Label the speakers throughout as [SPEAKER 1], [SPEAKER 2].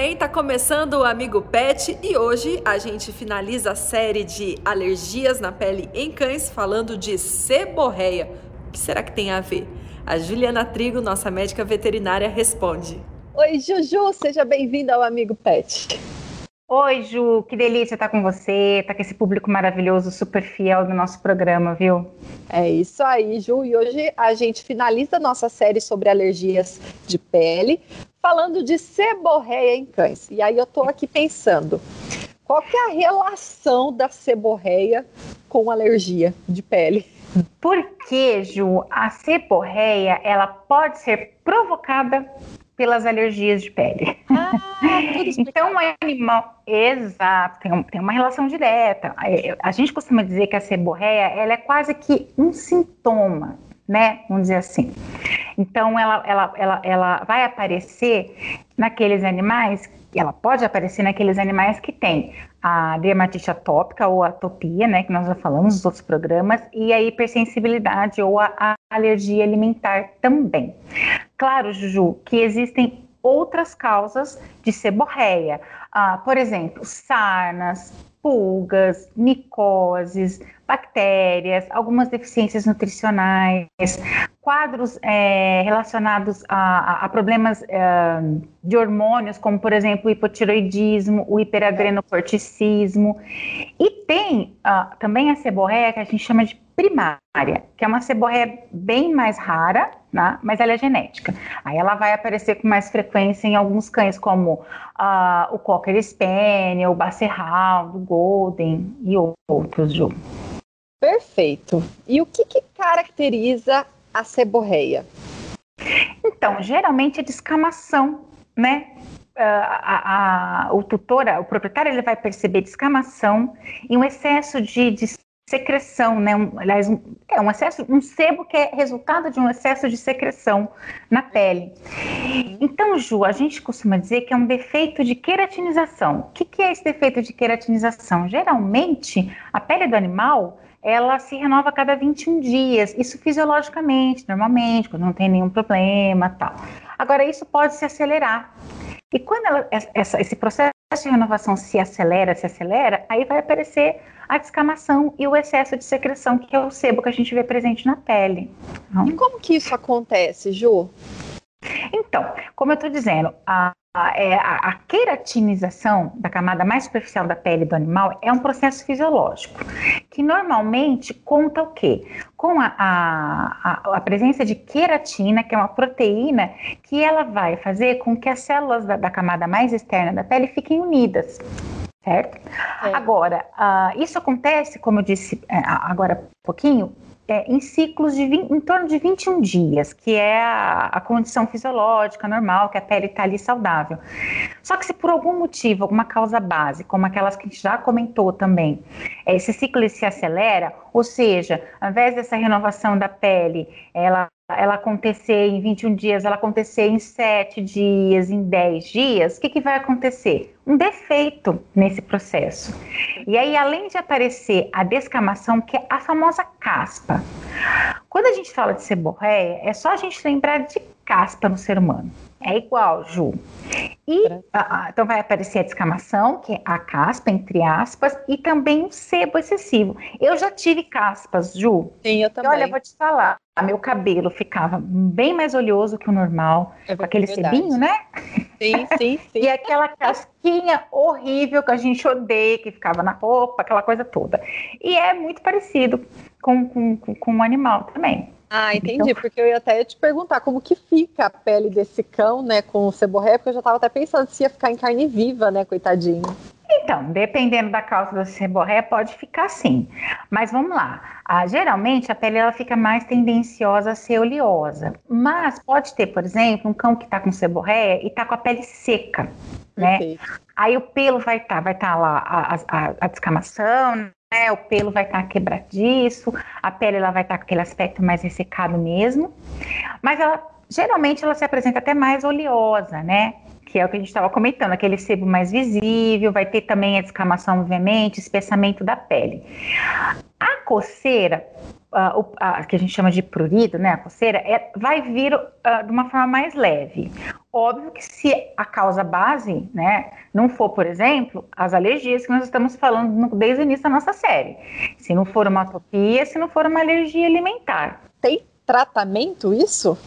[SPEAKER 1] Bem? Tá começando o Amigo Pet e hoje a gente finaliza a série de alergias na pele em cães falando de seborreia. O que será que tem a ver? A Juliana Trigo, nossa médica veterinária, responde.
[SPEAKER 2] Oi, Juju, seja bem-vinda ao Amigo Pet.
[SPEAKER 3] Oi, Ju, que delícia estar com você, estar com esse público maravilhoso, super fiel do nosso programa, viu?
[SPEAKER 2] É isso aí, Ju, e hoje a gente finaliza a nossa série sobre alergias de pele, falando de seborreia em cães. E aí eu tô aqui pensando, qual que é a relação da seborreia com alergia de pele?
[SPEAKER 3] Porque, Ju, a seborreia, ela pode ser provocada pelas alergias de pele. Ah, então, o animal, exato, tem, um, tem, uma relação direta. A gente costuma dizer que a seborreia, ela é quase que um sintoma né? Vamos dizer assim. Então, ela, ela, ela, ela vai aparecer naqueles animais, ela pode aparecer naqueles animais que têm a dermatite atópica ou atopia, né, que nós já falamos nos outros programas, e a hipersensibilidade ou a, a alergia alimentar também. Claro, Juju, que existem outras causas de seborreia. Ah, por exemplo, sarnas, pulgas, micoses, bactérias, algumas deficiências nutricionais, quadros é, relacionados a, a problemas é, de hormônios, como por exemplo o hipotiroidismo, o hiperadrenocorticismo, e tem uh, também a seborreia que a gente chama de primária, que é uma seborreia bem mais rara, né, mas ela é genética. Aí ela vai aparecer com mais frequência em alguns cães, como uh, o Cocker Spaniel, o Basset Hound, o Golden e outros, Ju.
[SPEAKER 2] Perfeito. E o que, que caracteriza a seborreia?
[SPEAKER 3] Então, geralmente é descamação, né? Uh, a, a, o tutor, o proprietário, ele vai perceber descamação e um excesso de, de secreção, né? Um, aliás, um, é um excesso, um sebo que é resultado de um excesso de secreção na pele. Então, Ju, a gente costuma dizer que é um defeito de queratinização. O que, que é esse defeito de queratinização? Geralmente, a pele do animal ela se renova a cada 21 dias, isso fisiologicamente, normalmente, quando não tem nenhum problema, tal. Agora, isso pode se acelerar. E quando ela, essa, esse processo de renovação se acelera, se acelera, aí vai aparecer a descamação e o excesso de secreção, que é o sebo que a gente vê presente na pele.
[SPEAKER 2] Então, e como que isso acontece, Ju?
[SPEAKER 3] Então, como eu estou dizendo, a, é, a, queratinização da camada mais superficial da pele do animal é um processo fisiológico, que normalmente conta o quê? Com a, a, a, presença de queratina, que é uma proteína, que ela vai fazer com que as células da, da camada mais externa da pele fiquem unidas certo? É. Agora, uh, isso acontece, como eu disse uh, agora há pouquinho, é, em ciclos de 20, em torno de 21 dias, que é a, a condição fisiológica normal, que a pele está ali saudável. Só que se por algum motivo, alguma causa base, como aquelas que a gente já comentou também, é, esse ciclo se acelera, ou seja, ao invés dessa renovação da pele, ela ela acontecer em 21 dias, ela acontecer em 7 dias, em 10 dias, o que, que vai acontecer? Um defeito nesse processo. E aí, além de aparecer a descamação, que é a famosa caspa. Quando a gente fala de seborreia, é só a gente lembrar de caspa no ser humano. É igual, Ju. E então vai aparecer a descamação, que é a caspa, entre aspas, e também o sebo excessivo. Eu já tive caspas, Ju.
[SPEAKER 2] Sim, eu também.
[SPEAKER 3] E olha, vou te falar, meu cabelo ficava bem mais oleoso que o normal, é aquele verdade. sebinho, né?
[SPEAKER 2] Sim, sim, sim.
[SPEAKER 3] e aquela casquinha horrível que a gente odeia, que ficava na roupa, aquela coisa toda. E é muito parecido com, com, com o animal também.
[SPEAKER 2] Ah, entendi, então... porque eu ia até te perguntar como que fica a pele desse cão, né, com o seborré, porque eu já estava até pensando se ia ficar em carne viva, né, coitadinho.
[SPEAKER 3] Então, dependendo da causa da seborré, pode ficar assim. Mas vamos lá. Ah, geralmente a pele ela fica mais tendenciosa a ser oleosa. Mas pode ter, por exemplo, um cão que está com seborré e está com a pele seca. né? Aí o pelo vai estar, tá, vai estar tá lá a, a, a descamação, né? O pelo vai estar tá quebradiço, a pele ela vai estar tá com aquele aspecto mais ressecado mesmo, mas ela geralmente ela se apresenta até mais oleosa, né? que é o que a gente estava comentando, aquele sebo mais visível, vai ter também a descamação, obviamente, espessamento da pele. A coceira, uh, o, uh, que a gente chama de prurido, né, a coceira, é, vai vir uh, de uma forma mais leve. Óbvio que se a causa base, né, não for, por exemplo, as alergias que nós estamos falando no, desde o início da nossa série. Se não for uma atopia, se não for uma alergia alimentar.
[SPEAKER 2] Tem tratamento isso?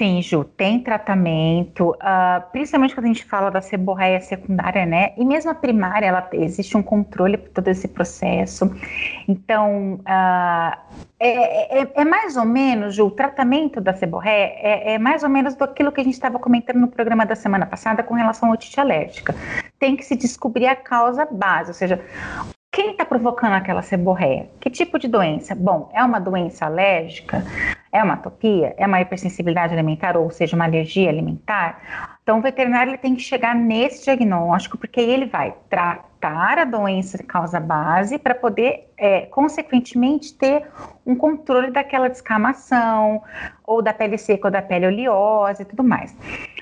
[SPEAKER 3] Sim, Ju, tem tratamento, uh, principalmente quando a gente fala da seborreia secundária, né? E mesmo a primária, ela, existe um controle por todo esse processo. Então, uh, é, é, é, mais ou menos, Ju, o tratamento da seborreia é, é mais ou menos do aquilo que a gente estava comentando no programa da semana passada com relação à otite alérgica. Tem que se descobrir a causa base, ou seja, quem está provocando aquela seborreia? Que tipo de doença? Bom, é uma doença alérgica? É uma atopia? É uma hipersensibilidade alimentar, ou seja, uma alergia alimentar? Então, o veterinário ele tem que chegar nesse diagnóstico, porque ele vai tratar a doença de causa base para poder, é, consequentemente, ter um controle daquela descamação, ou da pele seca ou da pele oleosa e tudo mais.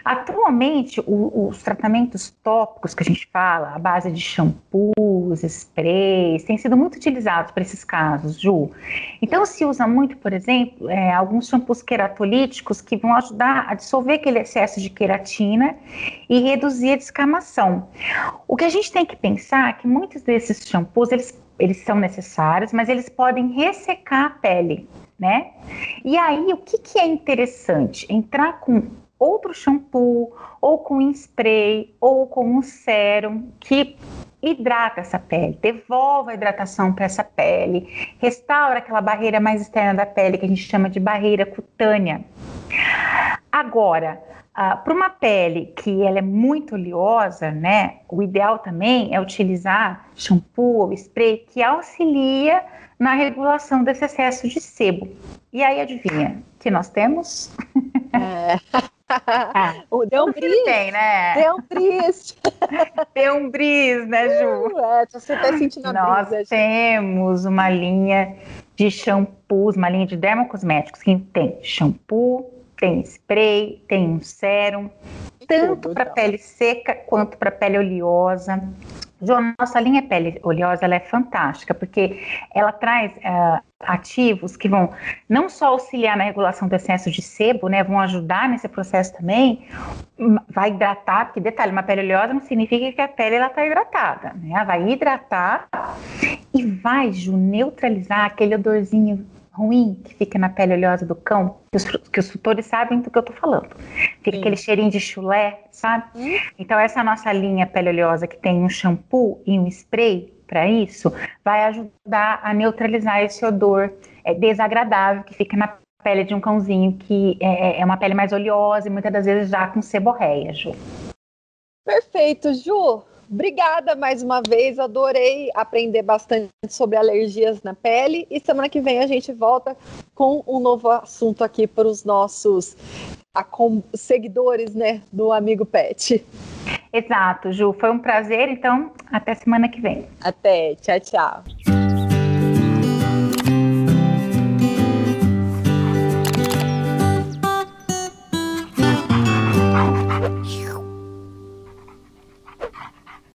[SPEAKER 3] Atualmente, o, os tratamentos tópicos que a gente fala, a base de shampoos, sprays, têm sido muito utilizados para esses casos, Ju. Então, se usa muito, por exemplo, é, alguns shampoos queratolíticos que vão ajudar a dissolver aquele excesso de queratina e reduzir a descamação. O que a gente tem que pensar é que muitos desses shampoos, eles, eles são necessários, mas eles podem ressecar a pele, né? E aí, o que, que é interessante? Entrar com outro shampoo, ou com spray, ou com um sérum que hidrata essa pele, devolve a hidratação para essa pele, restaura aquela barreira mais externa da pele que a gente chama de barreira cutânea. Agora, uh, para uma pele que ela é muito oleosa, né, o ideal também é utilizar shampoo ou spray que auxilia na regulação desse excesso de sebo. E aí, adivinha, que nós temos? É.
[SPEAKER 2] Ah, o deu um bris.
[SPEAKER 3] Tem, né?
[SPEAKER 2] Deu um bris.
[SPEAKER 3] Deu um bris, né, Ju?
[SPEAKER 2] É, você tá sentindo a
[SPEAKER 3] Nós
[SPEAKER 2] brisa,
[SPEAKER 3] temos uma linha de shampoos, uma linha de dermocosméticos que tem shampoo, tem spray, tem um sérum, tanto para então. pele seca quanto para pele oleosa. João, nossa linha pele oleosa ela é fantástica, porque ela traz uh, ativos que vão não só auxiliar na regulação do excesso de sebo, né, vão ajudar nesse processo também, vai hidratar, porque detalhe, uma pele oleosa não significa que a pele está hidratada, né, ela vai hidratar e vai, Ju, neutralizar aquele odorzinho ruim que fica na pele oleosa do cão, que os, que os tutores sabem do que eu tô falando. Fica Sim. aquele cheirinho de chulé, sabe? Hum? Então, essa nossa linha pele oleosa que tem um shampoo e um spray para isso, vai ajudar a neutralizar esse odor é, desagradável que fica na pele de um cãozinho que é, é, é uma pele mais oleosa e muitas das vezes já com seborreia, Ju.
[SPEAKER 2] Perfeito, Ju. Obrigada mais uma vez, adorei aprender bastante sobre alergias na pele e semana que vem a gente volta com um novo assunto aqui para os nossos seguidores, né, do amigo Pet.
[SPEAKER 3] Exato, Ju, foi um prazer, então até semana que vem.
[SPEAKER 2] Até, tchau, tchau.